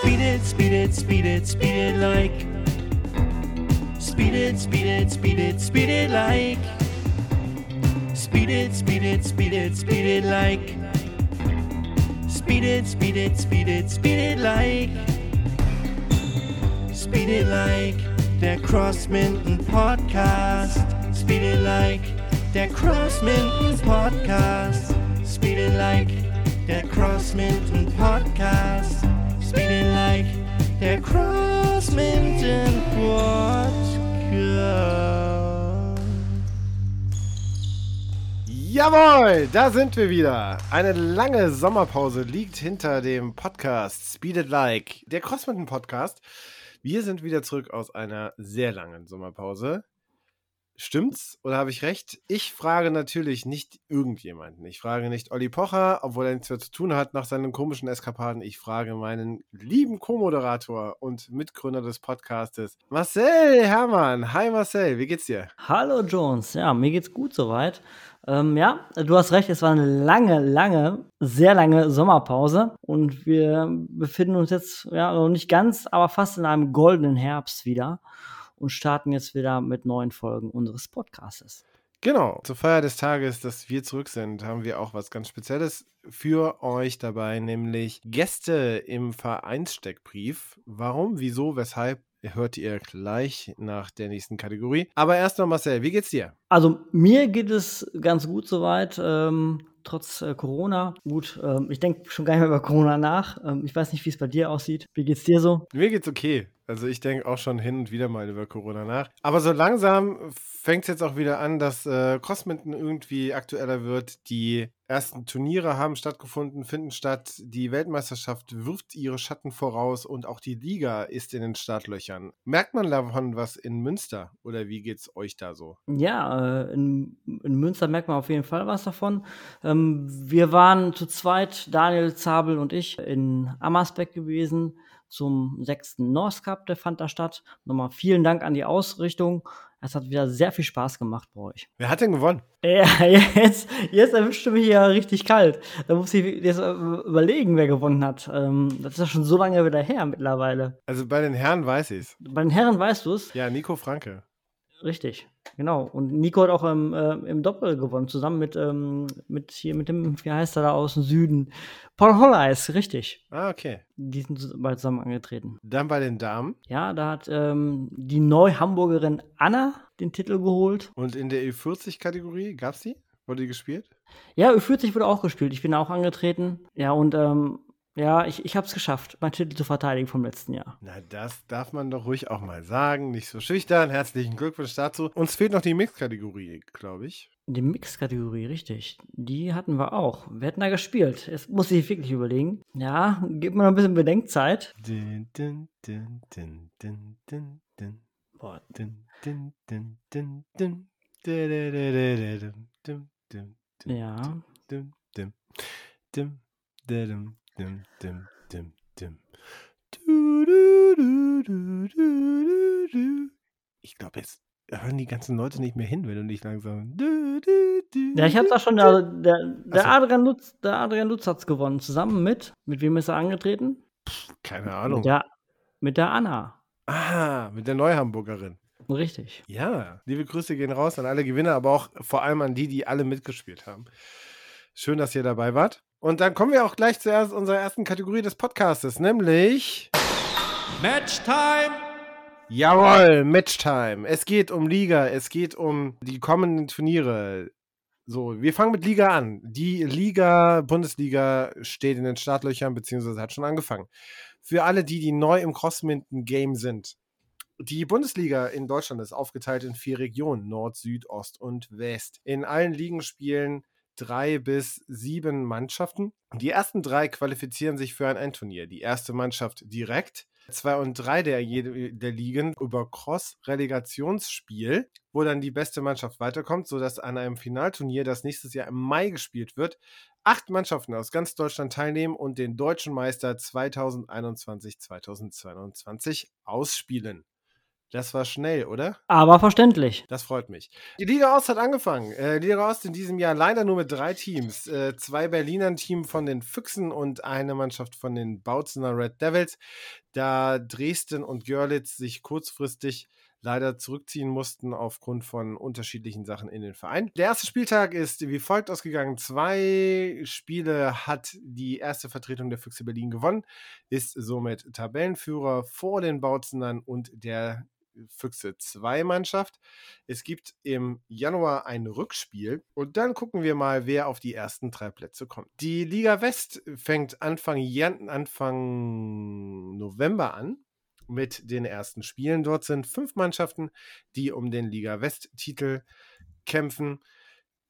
Speed it, speed it, speed it, speed it like. Speed it, speed it, speed it, speed it like. Speed it, speed it, speed it, speed it like. Speed it, speed it, speed it, speed it like. Speed it like der Crossminton Podcast. Speed it like der Crossminton Podcast. Speed it like der Crossminton Podcast. Speed it like der Crossminton Podcast. Jawohl, da sind wir wieder. Eine lange Sommerpause liegt hinter dem Podcast Speed It Like, der Crossminton Podcast. Wir sind wieder zurück aus einer sehr langen Sommerpause. Stimmt's oder habe ich recht? Ich frage natürlich nicht irgendjemanden. Ich frage nicht Olli Pocher, obwohl er nichts mehr zu tun hat nach seinen komischen Eskapaden. Ich frage meinen lieben Co-Moderator und Mitgründer des Podcastes, Marcel Hermann. Hi Marcel, wie geht's dir? Hallo Jones, ja, mir geht's gut soweit. Ähm, ja, du hast recht, es war eine lange, lange, sehr lange Sommerpause und wir befinden uns jetzt, ja, noch nicht ganz, aber fast in einem goldenen Herbst wieder und starten jetzt wieder mit neuen Folgen unseres Podcastes. Genau, zur Feier des Tages, dass wir zurück sind, haben wir auch was ganz Spezielles für euch dabei, nämlich Gäste im Vereinssteckbrief. Warum, wieso, weshalb, hört ihr gleich nach der nächsten Kategorie. Aber erstmal Marcel, wie geht's dir? Also mir geht es ganz gut soweit. Ähm, trotz äh, Corona. Gut, ähm, ich denke schon gar nicht mehr über Corona nach. Ähm, ich weiß nicht, wie es bei dir aussieht. Wie geht's dir so? Mir geht's okay. Also ich denke auch schon hin und wieder mal über Corona nach. Aber so langsam fängt es jetzt auch wieder an, dass äh, Crossminton irgendwie aktueller wird. Die ersten Turniere haben stattgefunden, finden statt. Die Weltmeisterschaft wirft ihre Schatten voraus und auch die Liga ist in den Startlöchern. Merkt man davon was in Münster oder wie geht's euch da so? Ja, äh, in, in, Münster merkt man auf jeden Fall was davon. Ähm, wir waren zu zweit, Daniel Zabel und ich, in Ammersbeck gewesen zum sechsten North Cup, der fand da statt. Nochmal vielen Dank an die Ausrichtung. Es hat wieder sehr viel Spaß gemacht bei euch. Wer hat denn gewonnen? Ja, jetzt, jetzt erwischt du mich ja richtig kalt. Da muss ich jetzt überlegen, wer gewonnen hat. Ähm, das ist ja schon so lange wieder her mittlerweile. Also bei den Herren weiß ich es. Bei den Herren weißt du es? Ja, Nico Franke. Richtig, genau. Und Nico hat auch im, äh, im Doppel gewonnen, zusammen mit, ähm, mit hier mit dem, wie heißt er da aus dem Süden? Paul Holleis, richtig. Ah, okay. Die sind bald zusammen angetreten. Dann bei den Damen? Ja, da hat ähm, die Neu-Hamburgerin Anna den Titel geholt. Und in der Ü40-Kategorie gab's die? Wurde die gespielt? Ja, Ü40 wurde auch gespielt. Ich bin auch angetreten. Ja, und ähm, ja, ich, ich habe es geschafft, meinen Titel zu verteidigen vom letzten Jahr. Na, das darf man doch ruhig auch mal sagen. Nicht so schüchtern. Herzlichen Glückwunsch dazu. Uns fehlt noch die Mix-Kategorie, glaube ich. Die Mix-Kategorie, richtig. Die hatten wir auch. Wir hätten da gespielt. Jetzt muss ich wirklich überlegen. Ja, gib mir noch ein bisschen Bedenkzeit. Din, din, din, din, din, din, din. Boah. Din, din, din, din, din. Ja. Dim, dim, dim, dim, dim, dim, dim, dim. Du, du, du, du, du, du. Ich glaube, jetzt hören die ganzen Leute nicht mehr hin, wenn du nicht langsam. Du, du, du, ja, ich habe da schon, der, der, der, so. Adrian Lutz, der Adrian Lutz hat's gewonnen. Zusammen mit, mit wem ist er angetreten? Pff, keine Ahnung. Mit der, mit der Anna. Ah, mit der Neuhamburgerin. Richtig. Ja, liebe Grüße gehen raus an alle Gewinner, aber auch vor allem an die, die alle mitgespielt haben. Schön, dass ihr dabei wart. Und dann kommen wir auch gleich zuerst unserer ersten Kategorie des Podcastes, nämlich Matchtime. Jawohl, Matchtime. Es geht um Liga, es geht um die kommenden Turniere. So, wir fangen mit Liga an. Die Liga, Bundesliga steht in den Startlöchern, beziehungsweise hat schon angefangen. Für alle, die, die neu im Crossminton-Game sind. Die Bundesliga in Deutschland ist aufgeteilt in vier Regionen, Nord, Süd, Ost und West. In allen Ligen spielen drei bis sieben Mannschaften. Die ersten drei qualifizieren sich für ein Endturnier. Die erste Mannschaft direkt. Zwei und drei der, der Ligen über Cross-Relegationsspiel, wo dann die beste Mannschaft weiterkommt, sodass an einem Finalturnier, das nächstes Jahr im Mai gespielt wird, acht Mannschaften aus ganz Deutschland teilnehmen und den deutschen Meister 2021-2022 ausspielen. Das war schnell, oder? Aber verständlich. Das freut mich. Die Liga Ost hat angefangen. Äh, die Liga Ost in diesem Jahr leider nur mit drei Teams. Äh, zwei Berliner Team von den Füchsen und eine Mannschaft von den Bautzener Red Devils. Da Dresden und Görlitz sich kurzfristig leider zurückziehen mussten aufgrund von unterschiedlichen Sachen in den Verein. Der erste Spieltag ist wie folgt ausgegangen. Zwei Spiele hat die erste Vertretung der Füchse Berlin gewonnen, ist somit Tabellenführer vor den Bautzenern und der Füchse 2 Mannschaft. Es gibt im Januar ein Rückspiel und dann gucken wir mal, wer auf die ersten drei Plätze kommt. Die Liga West fängt Anfang, Jan Anfang November an mit den ersten Spielen. Dort sind fünf Mannschaften, die um den Liga West-Titel kämpfen.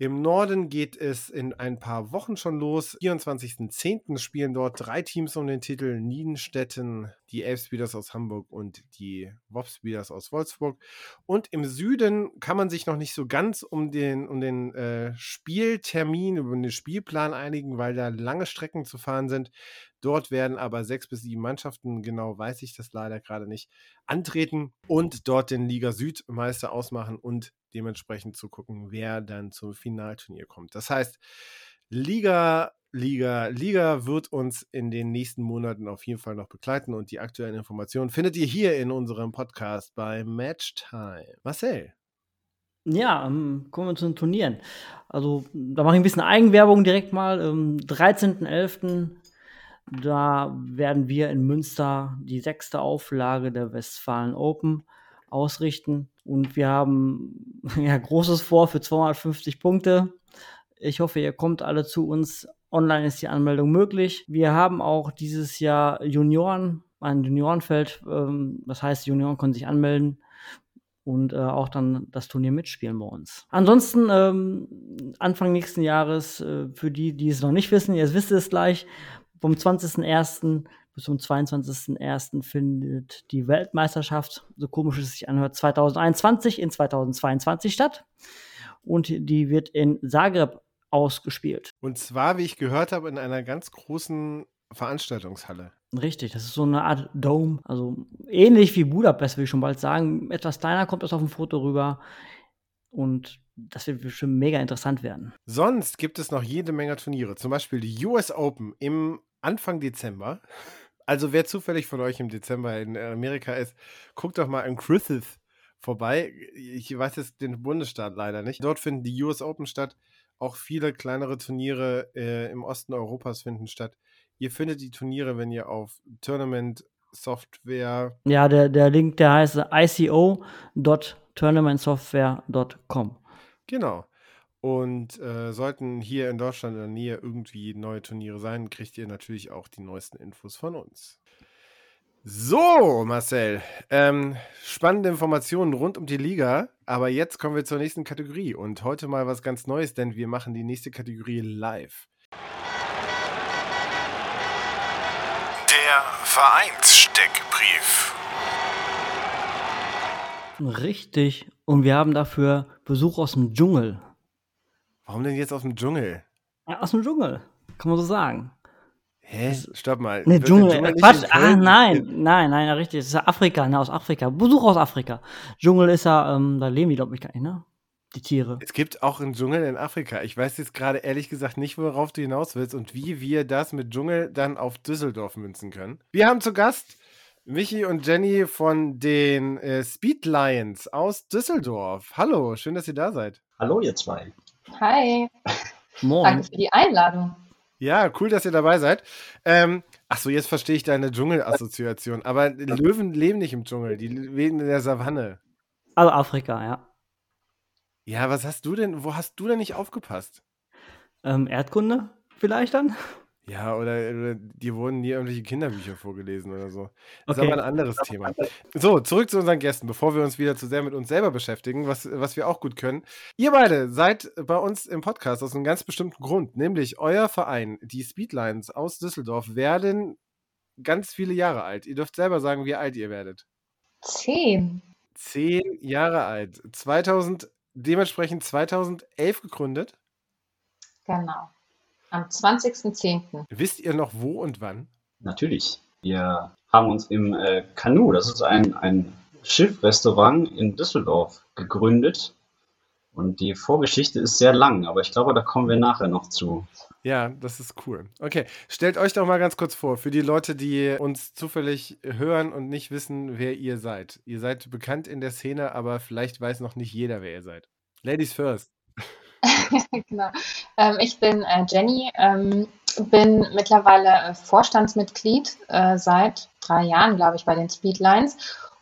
Im Norden geht es in ein paar Wochen schon los. 24.10. spielen dort drei Teams um den Titel: Niedenstetten, die Elfspeeders aus Hamburg und die Wopspeeders aus Wolfsburg. Und im Süden kann man sich noch nicht so ganz um den, um den äh, Spieltermin, um den Spielplan einigen, weil da lange Strecken zu fahren sind. Dort werden aber sechs bis sieben Mannschaften, genau weiß ich das leider gerade nicht, antreten und dort den Liga Südmeister ausmachen und dementsprechend zu gucken, wer dann zum Finalturnier kommt. Das heißt, Liga, Liga, Liga wird uns in den nächsten Monaten auf jeden Fall noch begleiten und die aktuellen Informationen findet ihr hier in unserem Podcast bei Matchtime. Marcel. Ja, ähm, kommen wir zu den Turnieren. Also, da mache ich ein bisschen Eigenwerbung direkt mal. Am 13.11. Da werden wir in Münster die sechste Auflage der Westfalen Open ausrichten. Und wir haben ja Großes vor für 250 Punkte. Ich hoffe, ihr kommt alle zu uns. Online ist die Anmeldung möglich. Wir haben auch dieses Jahr Junioren, ein Juniorenfeld. Ähm, das heißt, Junioren können sich anmelden und äh, auch dann das Turnier mitspielen bei uns. Ansonsten ähm, Anfang nächsten Jahres, äh, für die, die es noch nicht wissen, ihr wisst es gleich, vom 20.01. bis zum 22.01. findet die Weltmeisterschaft, so komisch es sich anhört, 2021 in 2022 statt. Und die wird in Zagreb ausgespielt. Und zwar, wie ich gehört habe, in einer ganz großen Veranstaltungshalle. Richtig, das ist so eine Art Dome, also ähnlich wie Budapest, will ich schon bald sagen. Etwas kleiner kommt das auf dem Foto rüber. Und das wird bestimmt mega interessant werden. Sonst gibt es noch jede Menge Turniere. Zum Beispiel die US Open im Anfang Dezember. Also wer zufällig von euch im Dezember in Amerika ist, guckt doch mal in Griffith vorbei. Ich weiß jetzt den Bundesstaat leider nicht. Dort finden die US Open statt. Auch viele kleinere Turniere äh, im Osten Europas finden statt. Ihr findet die Turniere, wenn ihr auf Tournament Software. Ja, der, der Link, der heißt ico.tournamentsoftware.com. Genau. Und äh, sollten hier in Deutschland in der Nähe irgendwie neue Turniere sein, kriegt ihr natürlich auch die neuesten Infos von uns. So, Marcel, ähm, spannende Informationen rund um die Liga, aber jetzt kommen wir zur nächsten Kategorie und heute mal was ganz Neues, denn wir machen die nächste Kategorie live. Der Vereinssteckbrief. Richtig. Und wir haben dafür Besuch aus dem Dschungel. Warum denn jetzt aus dem Dschungel? Ja, aus dem Dschungel, kann man so sagen. Hä? Stopp mal. Ne, Dschungel, Dschungel Quatsch, ah, nein, nein, nein, richtig, das ist ja Afrika, ne, aus Afrika. Besuch aus Afrika. Dschungel ist ja, ähm, da leben die, glaube ich, gar nicht, ne? Die Tiere. Es gibt auch einen Dschungel in Afrika. Ich weiß jetzt gerade ehrlich gesagt nicht, worauf du hinaus willst und wie wir das mit Dschungel dann auf Düsseldorf münzen können. Wir haben zu Gast Michi und Jenny von den äh, Speed Lions aus Düsseldorf. Hallo, schön, dass ihr da seid. Hallo, ihr zwei. Hi, Moin. danke für die Einladung. Ja, cool, dass ihr dabei seid. Ähm, ach so, jetzt verstehe ich deine Dschungelassoziation. Aber Löwen leben nicht im Dschungel, die leben in der Savanne. Also Afrika, ja. Ja, was hast du denn, wo hast du denn nicht aufgepasst? Ähm, Erdkunde vielleicht dann? Ja, oder, oder dir wurden nie irgendwelche Kinderbücher vorgelesen oder so. Das ist Okay. aber ein anderes Thema. So, zurück zu unseren Gästen, bevor wir uns wieder zu sehr mit uns selber beschäftigen, was, was wir auch gut können. Ihr beide seid bei uns im Podcast aus einem ganz bestimmten Grund, nämlich euer Verein, die Speedlines aus Düsseldorf, werden ganz viele Jahre alt. Ihr dürft selber sagen, wie alt ihr werdet. Zehn. Zehn Jahre alt. 2000, dementsprechend 2011 gegründet. Genau. Am 20.10. Wisst ihr noch wo und wann? Natürlich. Wir haben uns im äh, Kanu, das ist ein, ein Schiffrestaurant in Düsseldorf gegründet. Und die Vorgeschichte ist sehr lang, aber ich glaube, da kommen wir nachher noch zu. Ja, das ist cool. Okay, stellt euch doch mal ganz kurz vor, für die Leute, die uns zufällig hören und nicht wissen, wer ihr seid. Ihr seid bekannt in der Szene, aber vielleicht weiß noch nicht jeder, wer ihr seid. Ladies first. genau. Ähm, ich bin äh, Jenny, ähm, bin mittlerweile äh, Vorstandsmitglied äh, seit drei Jahren, glaube ich, bei den Speedlines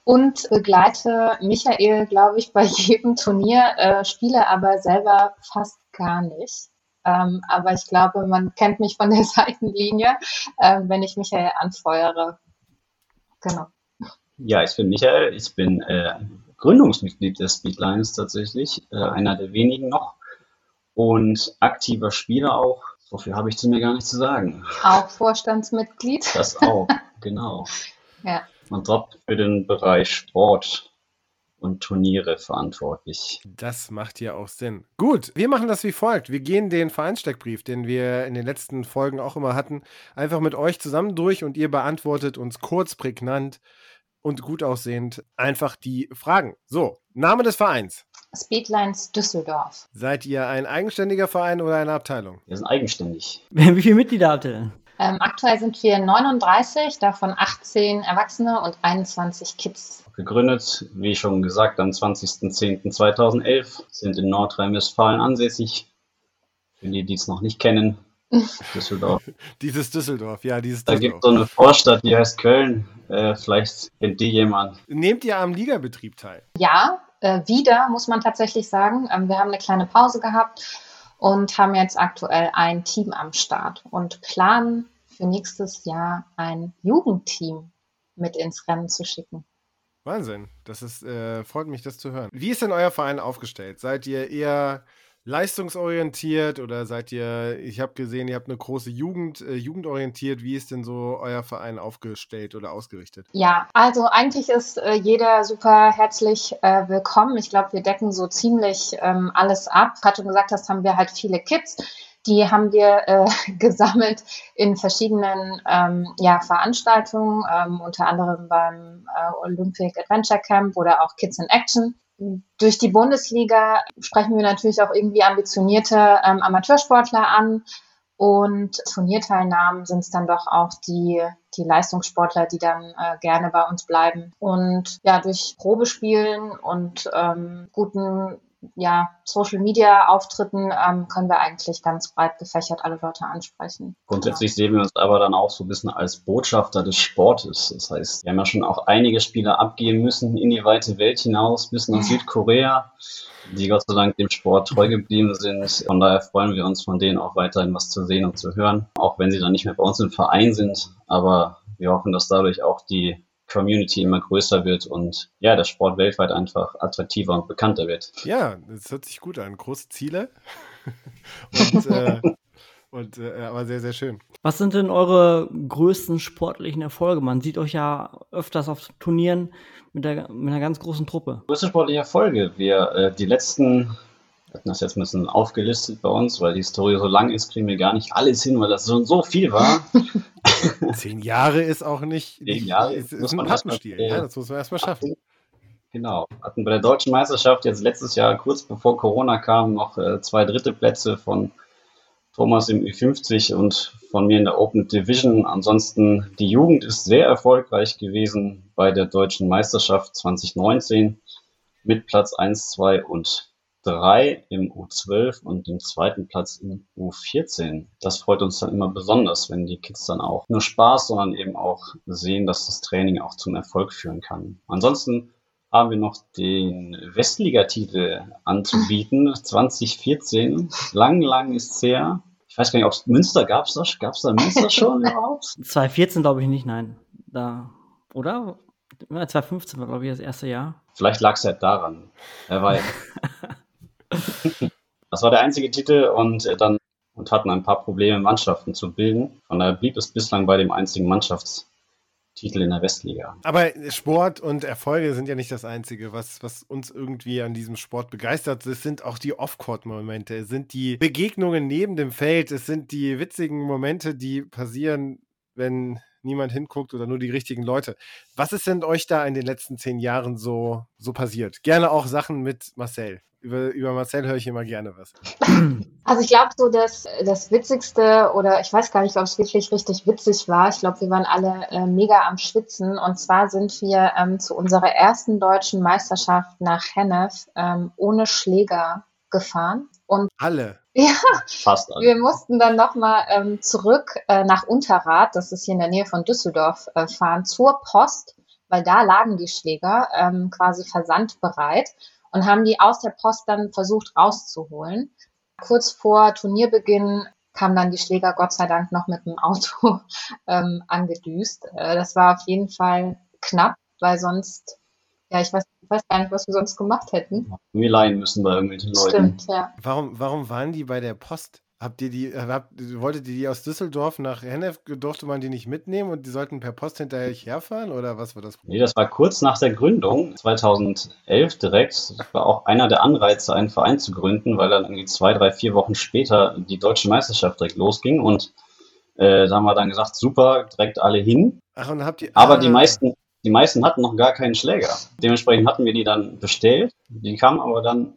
und begleite Michael, glaube ich, bei jedem Turnier, spiele aber selber fast gar nicht. Ähm, aber ich glaube, man kennt mich von der Seitenlinie, wenn ich Michael anfeuere. Genau. Ja, ich bin Michael, ich bin äh, Gründungsmitglied des Speedlines tatsächlich, äh, einer der wenigen noch und aktiver Spieler auch. So viel habe ich zu mir gar nicht zu sagen. Auch Vorstandsmitglied. Das auch, genau. Ja. Und dort für den Bereich Sport und Turniere verantwortlich. Das macht ja auch Sinn. Gut, wir machen das wie folgt. Wir gehen den Vereinssteckbrief, den wir in den letzten Folgen auch immer hatten, einfach mit euch zusammen durch und ihr beantwortet uns kurz, prägnant und gut aussehend einfach die Fragen. So, Name des Vereins. Speedlines Düsseldorf. Seid ihr ein eigenständiger Verein oder eine Abteilung? Wir sind eigenständig. Wie viele Mitglieder habt ihr denn? Ähm, aktuell sind wir 39, davon 18 Erwachsene und 21 Kids. Gegründet, wie schon gesagt, am 20.10.2011, sind in Nordrhein-Westfalen ansässig. Für die, die es noch nicht kennen, Düsseldorf. Dieses Düsseldorf, ja, dieses Da Düsseldorf. gibt es so eine Vorstadt, die heißt Köln. Äh, vielleicht kennt die jemand. Nehmt ihr am Ligabetrieb teil? Ja, äh, wieder, muss man tatsächlich sagen. Ähm, wir haben eine kleine Pause gehabt und haben jetzt aktuell ein Team am Start und planen für nächstes Jahr ein Jugendteam mit ins Rennen zu schicken. Wahnsinn. Das ist, äh, freut mich, das zu hören. Wie ist denn euer Verein aufgestellt? Seid ihr eher leistungsorientiert oder seid ihr, ich habe gesehen, ihr habt eine große Jugend, äh, jugendorientiert. Wie ist denn so euer Verein aufgestellt oder ausgerichtet? Ja, also eigentlich ist äh, jeder super herzlich äh, willkommen. Ich glaube, wir decken so ziemlich ähm, alles ab. Gerade schon gesagt hast, haben wir halt viele Kids. Die haben wir äh, gesammelt in verschiedenen ähm, ja, Veranstaltungen, ähm, unter anderem beim äh, Olympic Adventure Camp oder auch Kids in Action. Durch die Bundesliga sprechen wir natürlich auch irgendwie ambitionierte ähm, Amateursportler an. Und Turnierteilnahmen sind es dann doch auch die, die Leistungssportler, die dann äh, gerne bei uns bleiben. Und ja, durch Probespielen und ähm, guten ja, Social Media Auftritten ähm, können wir eigentlich ganz breit gefächert alle Leute ansprechen. Grundsätzlich sehen wir uns aber dann auch so ein bisschen als Botschafter des Sportes. Das heißt, wir haben ja schon auch einige Spieler abgeben müssen in die weite Welt hinaus, bis nach Südkorea, die Gott sei Dank dem Sport treu geblieben sind. Von daher freuen wir uns von denen auch weiterhin was zu sehen und zu hören, auch wenn sie dann nicht mehr bei uns im Verein sind. Aber wir hoffen, dass dadurch auch die Community immer größer wird und ja, der Sport weltweit einfach attraktiver und bekannter wird. Ja, das hört sich gut an. Große Ziele. und äh, und äh, aber sehr, sehr schön. Was sind denn eure größten sportlichen Erfolge? Man sieht euch ja öfters auf Turnieren mit, der, mit einer ganz großen Truppe. Größte sportliche Erfolge. Wir äh, die letzten, wir hatten das jetzt ein bisschen aufgelistet bei uns, weil die Historie so lang ist, kriegen wir gar nicht alles hin, weil das schon so viel war. Zehn Jahre ist auch nicht. Zehn Jahre ist, ist muss ein man erst mal, Pappenstiel. Ja, das muss man erstmal schaffen. Genau. Hatten bei der deutschen Meisterschaft jetzt letztes Jahr, kurz bevor Corona kam, noch äh, zwei dritte Plätze von Thomas im Ü50 und von mir in der Open Division. Ansonsten, die Jugend ist sehr erfolgreich gewesen bei der deutschen Meisterschaft 2019 mit Platz 1, 2 und 3 im U12 und dem zweiten Platz im U14. Das freut uns dann immer besonders, wenn die Kids dann auch nur Spaß, sondern eben auch sehen, dass das Training auch zum Erfolg führen kann. Ansonsten haben wir noch den Westligatitel anzubieten, 2014. Lang, lang ist her. Ich weiß gar nicht, ob es Münster gab es da, gab's da Münster schon überhaupt? 2014 glaube ich nicht, nein. Da, oder? Ja, 2015 war, glaube ich, das erste Jahr. Vielleicht lag es halt daran. Er war das war der einzige Titel und äh, dann und hatten ein paar Probleme, Mannschaften zu bilden. Von daher blieb es bislang bei dem einzigen Mannschaftstitel in der Westliga. Aber Sport und Erfolge sind ja nicht das Einzige, was, was uns irgendwie an diesem Sport begeistert. Es sind auch die Off-Court-Momente, es sind die Begegnungen neben dem Feld, es sind die witzigen Momente, die passieren, wenn niemand hinguckt oder nur die richtigen Leute. Was ist denn euch da in den letzten zehn Jahren so, so passiert? Gerne auch Sachen mit Marcel. Über, über Marcel höre ich immer gerne was. Also ich glaube so, dass das Witzigste oder ich weiß gar nicht, ob es wirklich richtig witzig war. Ich glaube, wir waren alle äh, mega am Schwitzen. Und zwar sind wir ähm, zu unserer ersten deutschen Meisterschaft nach Hennef ähm, ohne Schläger gefahren. Und Alle. ja, Fast alle. wir mussten dann nochmal ähm, zurück äh, nach Unterrad, das ist hier in der Nähe von Düsseldorf, äh, fahren zur Post, weil da lagen die Schläger ähm, quasi versandbereit und haben die aus der Post dann versucht rauszuholen. Kurz vor Turnierbeginn kamen dann die Schläger Gott sei Dank noch mit dem Auto ähm, angedüst. Äh, das war auf jeden Fall knapp, weil sonst, ja, ich weiß, ich weiß gar nicht, was wir sonst gemacht hätten. Wir leihen müssen bei irgendwelchen Leuten. Stimmt, ja. Warum, warum waren die bei der Post? Habt ihr die, äh, habt, wolltet ihr die aus Düsseldorf nach Hennef, durfte man die nicht mitnehmen und die sollten per Post hinterher herfahren oder was war das? Nee, das war kurz nach der Gründung, 2011 direkt. Das war auch einer der Anreize, einen Verein zu gründen, weil dann irgendwie zwei, drei, vier Wochen später die deutsche Meisterschaft direkt losging. Und äh, da haben wir dann gesagt, super, direkt alle hin. Ach, und habt ihr. Aber ah, die meisten, die meisten hatten noch gar keinen Schläger. Dementsprechend hatten wir die dann bestellt. Die kamen aber dann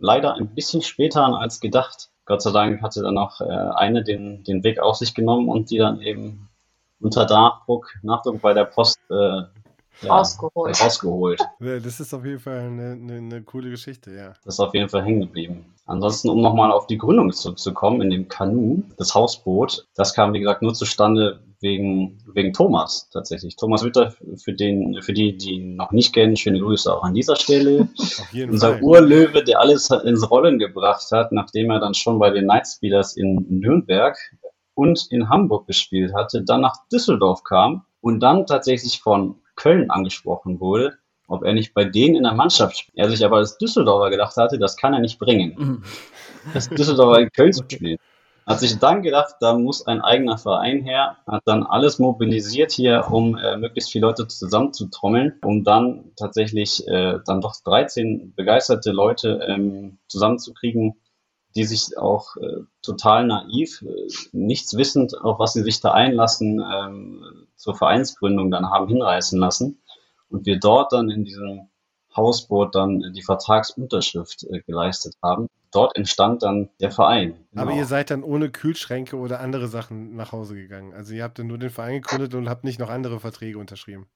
leider ein bisschen später an als gedacht. Gott sei Dank hatte dann auch äh, eine den, den Weg auf sich genommen und die dann eben unter Nachdruck, Nachdruck bei der Post äh, ja, Rausgeholt. rausgeholt. Das ist auf jeden Fall eine, eine, eine coole Geschichte, ja. Das ist auf jeden Fall hängen geblieben. Ansonsten, um nochmal auf die Gründung zurückzukommen, in dem Kanu, das Hausboot, das kam, wie gesagt, nur zustande wegen, wegen Thomas tatsächlich. Thomas Witter, für, den, für die, die ihn noch nicht kennen, schöne Grüße auch an dieser Stelle. Auf jeden Unser Fall. Urlöwe, der alles ins Rollen gebracht hat, nachdem er dann schon bei den Night Speeders in Nürnberg und in Hamburg gespielt hatte, dann nach Düsseldorf kam und dann tatsächlich von Köln angesprochen wurde, ob er nicht bei denen in der Mannschaft spielt. Er sich aber als Düsseldorfer gedacht hatte, das kann er nicht bringen, Mhm. das Düsseldorfer in Köln zu spielen. Hat sich dann gedacht, da muss ein eigener Verein her, hat dann alles mobilisiert hier, um äh, möglichst viele Leute zusammenzutrommeln, um dann tatsächlich äh, dann doch 13 begeisterte Leute ähm, zusammenzukriegen, die sich auch äh, total naiv, äh, nichts wissend, auf was sie sich da einlassen, ähm, zur Vereinsgründung dann haben hinreißen lassen. Und wir dort dann in diesem Hausboot dann die Vertragsunterschrift äh, geleistet haben. Dort entstand dann der Verein. Aber Genau. ihr seid dann ohne Kühlschränke oder andere Sachen nach Hause gegangen. Also ihr habt dann nur den Verein gegründet und habt nicht noch andere Verträge unterschrieben.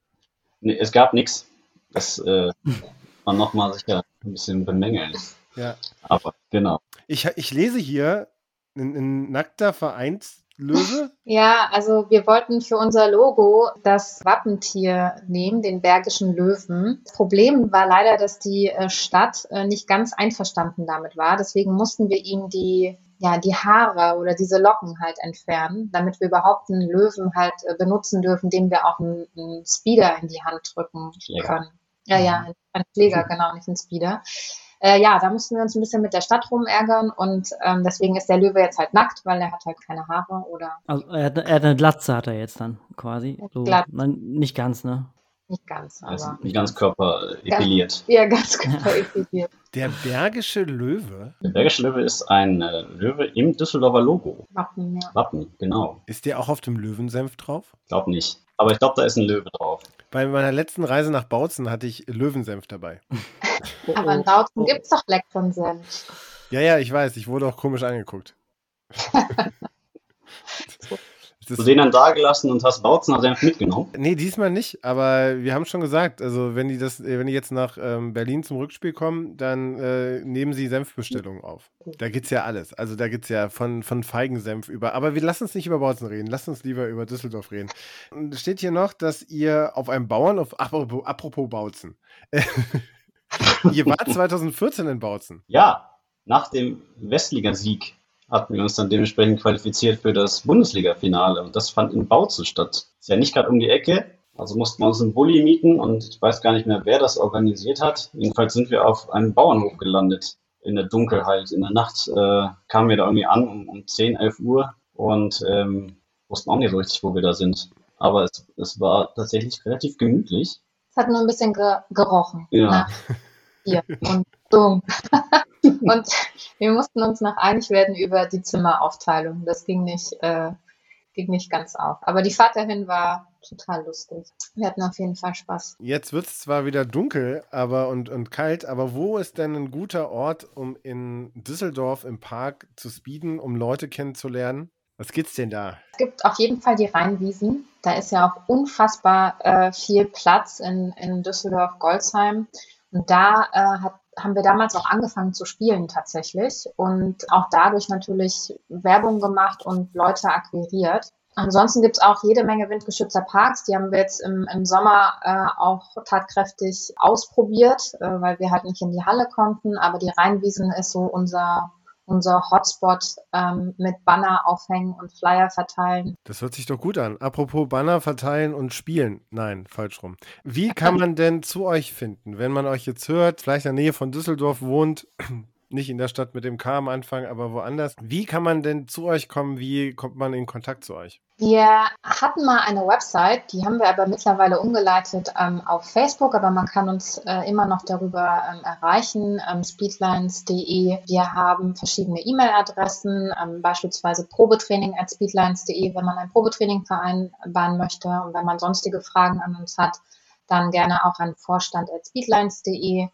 Nee, es gab nichts. Das äh, man nochmal sicher ein bisschen bemängeln. Ja. Aber genau. Ich, ich lese hier ein, ein nackter Vereinslöwe. Ja, also wir wollten für unser Logo das Wappentier nehmen, den Bergischen Löwen. Das Problem war leider, dass die äh, Stadt äh, nicht ganz einverstanden damit war. Deswegen mussten wir ihm die, ja, die Haare oder diese Locken halt entfernen, damit wir überhaupt einen Löwen halt äh, benutzen dürfen, dem wir auch einen, einen Speeder in die Hand drücken Schläger. können. Ja, ja, ein, ein Schläger, genau, nicht ein Speeder. Äh, ja, da mussten wir uns ein bisschen mit der Stadt rumärgern und ähm, deswegen ist der Löwe jetzt halt nackt, weil er hat halt keine Haare oder Also er hat, er hat eine Glatze, hat er jetzt dann quasi. So, nein, nicht ganz, ne? nicht ganz, Also aber die ganz Körper äh, epiliert. ja, ganz körperepiliert. Der Bergische Löwe. Der Bergische Löwe ist ein äh, Löwe im Düsseldorfer Logo. Wappen, ja. Wappen, genau. Ist der auch auf dem Löwensenf drauf? Glaub nicht. Aber ich glaube, da ist ein Löwe drauf. Bei meiner letzten Reise nach Bautzen hatte ich Löwensenf dabei. Aber in Bautzen gibt's doch leckeren Senf. Ja, ja, ich weiß. Ich wurde auch komisch angeguckt. Das Du den dann da gelassen und hast Bautzener Senf mitgenommen. nee, diesmal nicht, aber wir haben schon gesagt, also wenn die das, äh, wenn die jetzt nach ähm, Berlin zum Rückspiel kommen, dann äh, nehmen sie Senfbestellungen auf. Da gibt's ja alles. Also da gibt's ja von, von Feigensenf über. Aber wir lassen uns nicht über Bautzen reden, lasst uns lieber über Düsseldorf reden. Und es steht hier noch, dass ihr auf einem Bauern, auf, apropos, apropos Bautzen. ihr wart 2014 in Bautzen. Ja, nach dem Westligasieg hatten wir uns dann dementsprechend qualifiziert für das Bundesliga-Finale und das fand in Bautzen statt. Ist ja nicht gerade um die Ecke, also mussten wir uns einen Bulli mieten und ich weiß gar nicht mehr, wer das organisiert hat. Jedenfalls sind wir auf einem Bauernhof gelandet in der Dunkelheit. In der Nacht äh, kamen wir da irgendwie an um, um 10, 11 Uhr und ähm, wussten auch nicht so richtig, wo wir da sind. Aber es, es war tatsächlich relativ gemütlich. Es hat nur ein bisschen ge gerochen Ja. nach Bier und dumm. und wir mussten uns noch einig werden über die Zimmeraufteilung. Das ging nicht, äh, ging nicht ganz auf. Aber die Fahrt dahin war total lustig. Wir hatten auf jeden Fall Spaß. Jetzt wird es zwar wieder dunkel aber und, und kalt, aber wo ist denn ein guter Ort, um in Düsseldorf im Park zu speeden, um Leute kennenzulernen? Was gibt's denn da? Es gibt auf jeden Fall die Rheinwiesen. Da ist ja auch unfassbar äh, viel Platz in, in Düsseldorf-Goldsheim. Und da äh, hat, haben wir damals auch angefangen zu spielen tatsächlich und auch dadurch natürlich Werbung gemacht und Leute akquiriert. Ansonsten gibt's auch jede Menge windgeschützter Parks. Die haben wir jetzt im, im Sommer äh, auch tatkräftig ausprobiert, äh, weil wir halt nicht in die Halle konnten. Aber die Rheinwiesen ist so unser unser Hotspot ähm, mit Banner aufhängen und Flyer verteilen. Das hört sich doch gut an. Apropos Banner verteilen und spielen. Nein, falsch rum. Wie kann man denn zu euch finden, wenn man euch jetzt hört, vielleicht in der Nähe von Düsseldorf wohnt, nicht in der Stadt mit dem K am Anfang, aber woanders. Wie kann man denn zu euch kommen? Wie kommt man in Kontakt zu euch? Wir hatten mal eine Website, die haben wir aber mittlerweile umgeleitet ähm, auf Facebook, aber man kann uns äh, immer noch darüber ähm, erreichen, ähm, speedlines.de. Wir haben verschiedene E-Mail-Adressen, ähm, beispielsweise probetraining at speedlines.de, wenn man ein Probetraining vereinbaren möchte und wenn man sonstige Fragen an uns hat, dann gerne auch an vorstand at speedlines.de.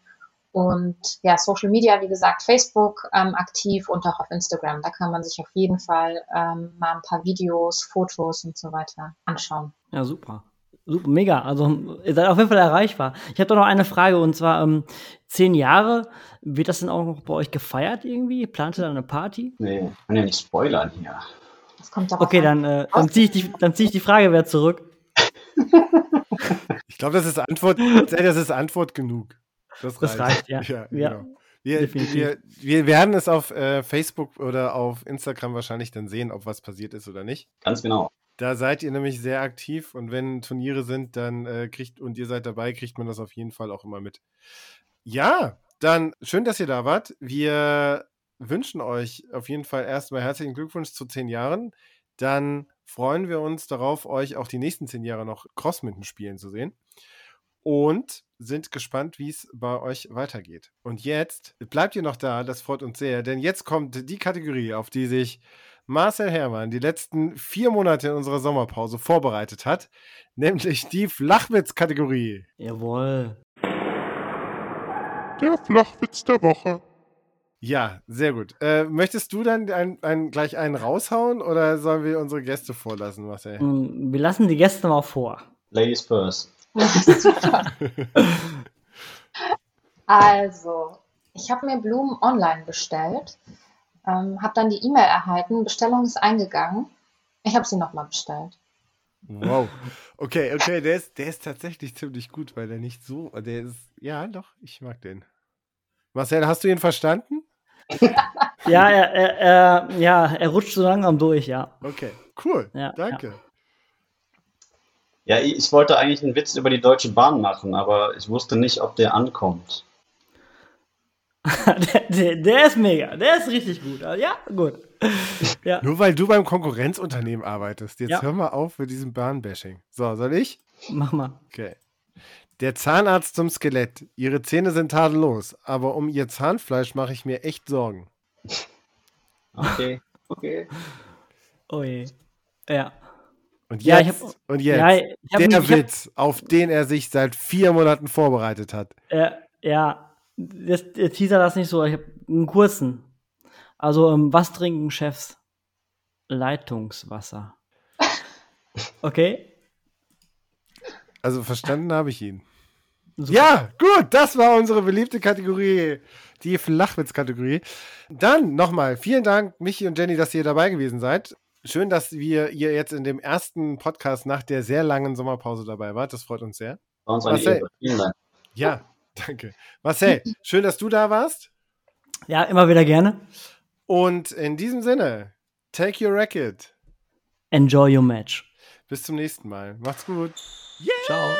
Und ja, Social Media, wie gesagt, Facebook ähm, aktiv und auch auf Instagram. Da kann man sich auf jeden Fall ähm, mal ein paar Videos, Fotos und so weiter anschauen. Ja, super. Super, mega. Also ihr seid auf jeden Fall erreichbar. Ich habe doch noch eine Frage und zwar ähm, zehn Jahre. Wird das denn auch noch bei euch gefeiert irgendwie? Plant ihr da eine Party? Nee, kann ja nicht spoilern hier. Das kommt doch Okay, dann, äh, dann ziehe ich, die- dann zieh ich die Frage wieder zurück. Ich glaube, das ist Antwort, das ist Antwort genug. Das reicht, Das reicht, ja. ja, Ja, genau. Wir, wir, wir werden es auf äh, Facebook oder auf Instagram wahrscheinlich dann sehen, ob was passiert ist oder nicht. Ganz genau. Da seid ihr nämlich sehr aktiv und wenn Turniere sind, dann äh, kriegt und ihr seid dabei, kriegt man das auf jeden Fall auch immer mit. Ja, dann schön, dass ihr da wart. Wir wünschen euch auf jeden Fall erstmal herzlichen Glückwunsch zu zehn Jahren. Dann freuen wir uns darauf, euch auch die nächsten zehn Jahre noch Crossmitten spielen zu sehen. Und sind gespannt, wie es bei euch weitergeht. Und jetzt bleibt ihr noch da, das freut uns sehr, denn jetzt kommt die Kategorie, auf die sich Marcel Herrmann die letzten vier Monate in unserer Sommerpause vorbereitet hat, nämlich die Flachwitz-Kategorie. Jawohl. Der Flachwitz der Woche. Ja, sehr gut. Äh, möchtest du dann ein, ein, gleich einen raushauen oder sollen wir unsere Gäste vorlassen, Marcel? Ähm, Wir lassen die Gäste mal vor. Ladies first. Super. Also, ich habe mir Blumen online bestellt, ähm, habe dann die E-Mail erhalten, Bestellung ist eingegangen. Ich habe sie nochmal bestellt. Wow. Okay, okay, der ist, der ist tatsächlich ziemlich gut, weil der nicht so, der ist, ja, doch, ich mag den. Marcel, hast du ihn verstanden? Ja, er, er, er, ja, er rutscht so langsam durch, ja. Okay, cool. Ja, Danke. Ja, ich ich wollte eigentlich einen Witz über die Deutsche Bahn machen, aber ich wusste nicht, ob der ankommt. der, der, der ist mega, der ist richtig gut. Ja, gut. Ja, Nur weil du beim Konkurrenzunternehmen arbeitest. Jetzt Ja. hör mal auf mit diesem Bahnbashing. So, soll ich? mach mal. Okay. Der Zahnarzt zum Skelett. Ihre Zähne sind tadellos, aber um ihr Zahnfleisch mache ich mir echt Sorgen. Okay, okay. Oh je. Ja. Und Ja, jetzt, ich hab- und jetzt Ja, ich hab, der ich hab, Witz, auf den er sich seit vier Monaten vorbereitet hat. äh, ja, das, der Teaser das nicht so. Ich habe einen kurzen. Also, ähm, was trinken Chefs? Leitungswasser. Okay? Also verstanden habe ich ihn. Super. Ja, gut, das war unsere beliebte Kategorie, die Flachwitz-Kategorie. Dann nochmal, vielen Dank, Michi und Jenny, dass ihr dabei gewesen seid. Schön, dass wir ihr jetzt in dem ersten Podcast nach der sehr langen Sommerpause dabei wart. Das freut uns sehr. War uns Marcel. Vielen Dank. Ja, danke. Marcel, schön, dass du da warst. Ja, immer wieder gerne. Und in diesem Sinne, take your racket. Enjoy your match. Bis zum nächsten Mal. Macht's gut. Ciao.